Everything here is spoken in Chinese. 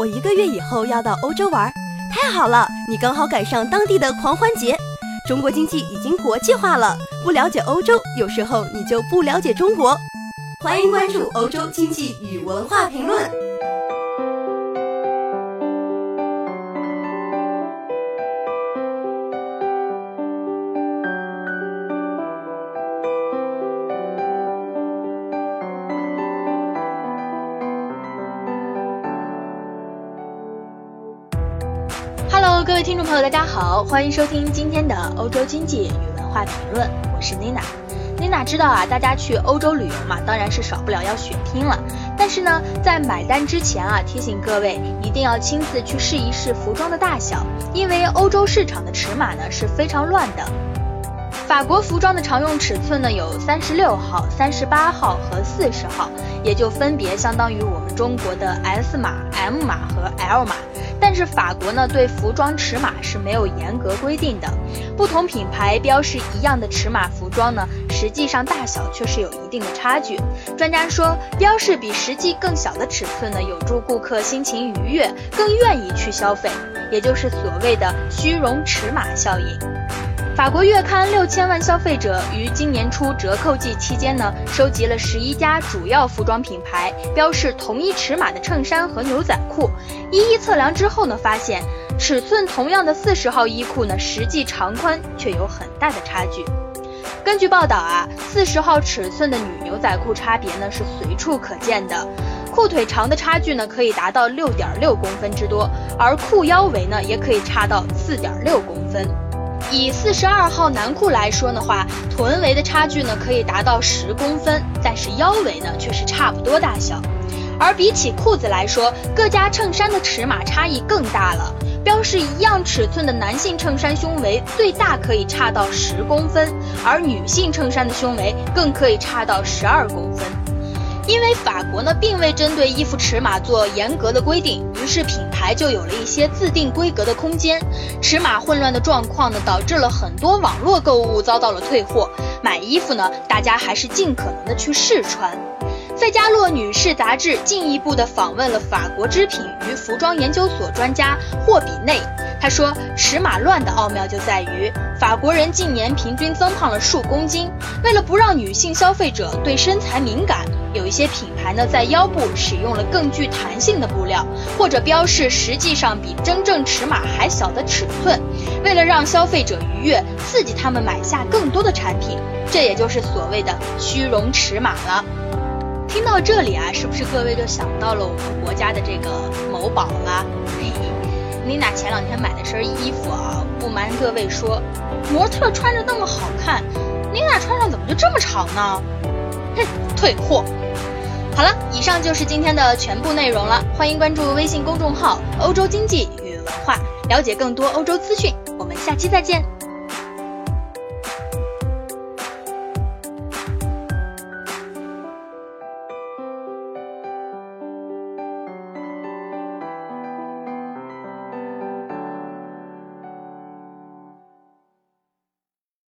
我一个月以后要到欧洲玩，太好了，你刚好赶上当地的狂欢节。中国经济已经国际化了，不了解欧洲，有时候你就不了解中国。欢迎关注欧洲经济与文化评论。各位听众朋友，大家好，欢迎收听今天的欧洲经济与文化评论，我是 Nina。Nina 知道啊，大家去欧洲旅游嘛，当然是少不了要血拼了。但是呢，在买单之前啊，提醒各位一定要亲自去试一试服装的大小，因为欧洲市场的尺码呢是非常乱的。法国服装的常用尺寸呢有三十六号、三十八号和四十号，也就分别相当于我们中国的 S 码、M 码和 L 码。但是法国呢，对服装尺码是没有严格规定的。不同品牌标示一样的尺码服装呢，实际上大小却是有一定的差距。专家说，标示比实际更小的尺寸呢，有助顾客心情愉悦，更愿意去消费，也就是所谓的虚荣尺码效应。法国月刊六千万消费者于今年初折扣季期间呢，收集了十一家主要服装品牌标示同一尺码的衬衫和牛仔裤，一一测量之后呢，发现尺寸同样的四十号衣裤呢，实际长宽却有很大的差距。根据报道啊，四十号尺寸的女牛仔裤差别呢是随处可见的，裤腿长的差距呢可以达到六点六公分之多，而裤腰围呢也可以差到四点六公分。以四十二号男裤来说的话，臀围的差距呢可以达到十公分，但是腰围呢却是差不多大小。而比起裤子来说，各家衬衫的尺码差异更大了。标示一样尺寸的男性衬衫胸围最大可以差到十公分，而女性衬衫的胸围更可以差到十二公分。因为法国呢并未针对衣服尺码做严格的规定，于是品牌就有了一些自定规格的空间。尺码混乱的状况呢，导致了很多网络购物遭到了退货。买衣服呢，大家还是尽可能的去试穿。费加洛女士杂志进一步的访问了法国织品与服装研究所专家霍比内，他说，尺码乱的奥妙就在于法国人近年平均增胖了数公斤，为了不让女性消费者对身材敏感，有一些品牌呢在腰部使用了更具弹性的布料，或者标示实际上比真正尺码还小的尺寸，为了让消费者愉悦，刺激他们买下更多的产品，这也就是所谓的虚荣尺码了。听到这里啊，是不是各位就想到了我们国家的这个某宝了？嘿嘿，妮娜前两天买了身衣服啊，不瞒各位说，模特穿着那么好看，妮娜穿上怎么就这么长呢？退货。好了，以上就是今天的全部内容了，欢迎关注微信公众号“欧洲经济与文化”，了解更多欧洲资讯。我们下期再见。